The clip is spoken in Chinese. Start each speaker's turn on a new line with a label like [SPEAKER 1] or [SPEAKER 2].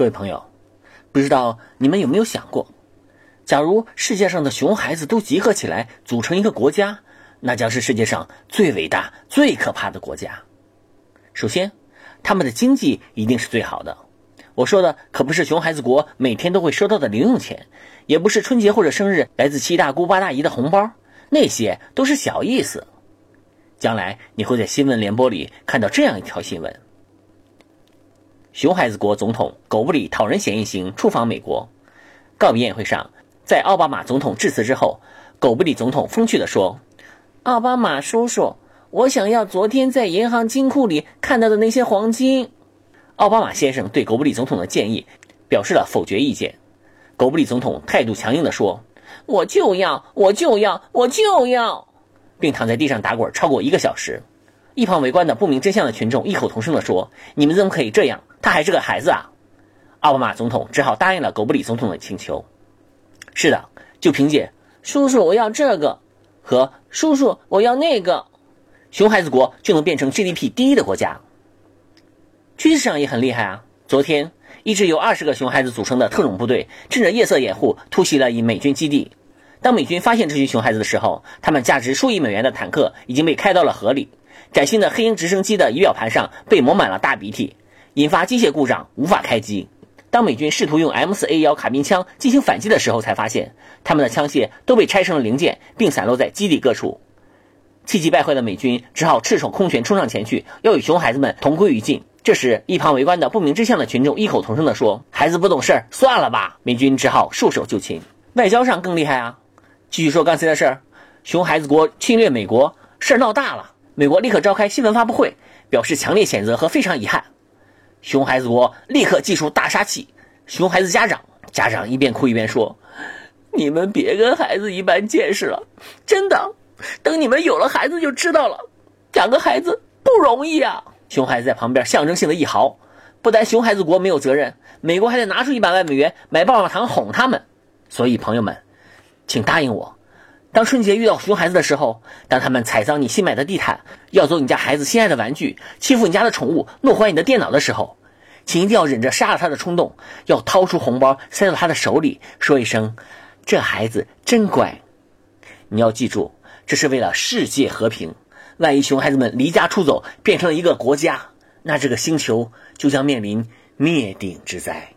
[SPEAKER 1] 各位朋友，不知道你们有没有想过，假如世界上的熊孩子都集合起来组成一个国家，那将是世界上最伟大、最可怕的国家。首先，他们的经济一定是最好的。我说的可不是熊孩子国每天都会收到的零用钱，也不是春节或者生日来自七大姑八大姨的红包，那些都是小意思。将来你会在新闻联播里看到这样一条新闻。熊孩子国总统狗不理讨人嫌一行出访美国，告别宴会上，在奥巴马总统致辞之后，狗不理总统风趣地说：“奥巴马叔叔，我想要昨天在银行金库里看到的那些黄金。”奥巴马先生对狗不理总统的建议表示了否决意见。狗不理总统态度强硬地说：“我就要，我就要，我就要！”并躺在地上打滚超过一个小时。一旁围观的不明真相的群众异口同声地说：“你们怎么可以这样？他还是个孩子啊！”奥巴马总统只好答应了狗不理总统的请求。是的，就凭借“叔叔我要这个”和“叔叔我要那个”，熊孩子国就能变成 GDP 第一的国家。军事上也很厉害啊！昨天，一支由二十个熊孩子组成的特种部队，趁着夜色掩护突袭了以美军基地。当美军发现这群熊孩子的时候，他们价值数亿美元的坦克已经被开到了河里。崭新的黑鹰直升机的仪表盘上被抹满了大鼻涕，引发机械故障，无法开机。当美军试图用 M4A1 卡宾枪进行反击的时候，才发现他们的枪械都被拆成了零件，并散落在基地各处。气急败坏的美军只好赤手空拳冲上前去，要与熊孩子们同归于尽。这时，一旁围观的不明真相的群众异口同声地说：“孩子不懂事儿，算了吧。”美军只好束手就擒。外交上更厉害啊！继续说刚才的事儿，熊孩子国侵略美国，事儿闹大了。美国立刻召开新闻发布会，表示强烈谴责和非常遗憾。熊孩子国立刻祭出大杀器。熊孩子家长家长一边哭一边说：“你们别跟孩子一般见识了，真的，等你们有了孩子就知道了，养个孩子不容易啊。”熊孩子在旁边象征性的一嚎。不但熊孩子国没有责任，美国还得拿出一百万美元买棒棒糖哄他们。所以朋友们，请答应我。当春节遇到熊孩子的时候，当他们踩脏你新买的地毯，要走你家孩子心爱的玩具，欺负你家的宠物，弄坏你的电脑的时候，请一定要忍着杀了他的冲动，要掏出红包塞到他的手里，说一声：“这孩子真乖。”你要记住，这是为了世界和平。万一熊孩子们离家出走，变成了一个国家，那这个星球就将面临灭顶之灾。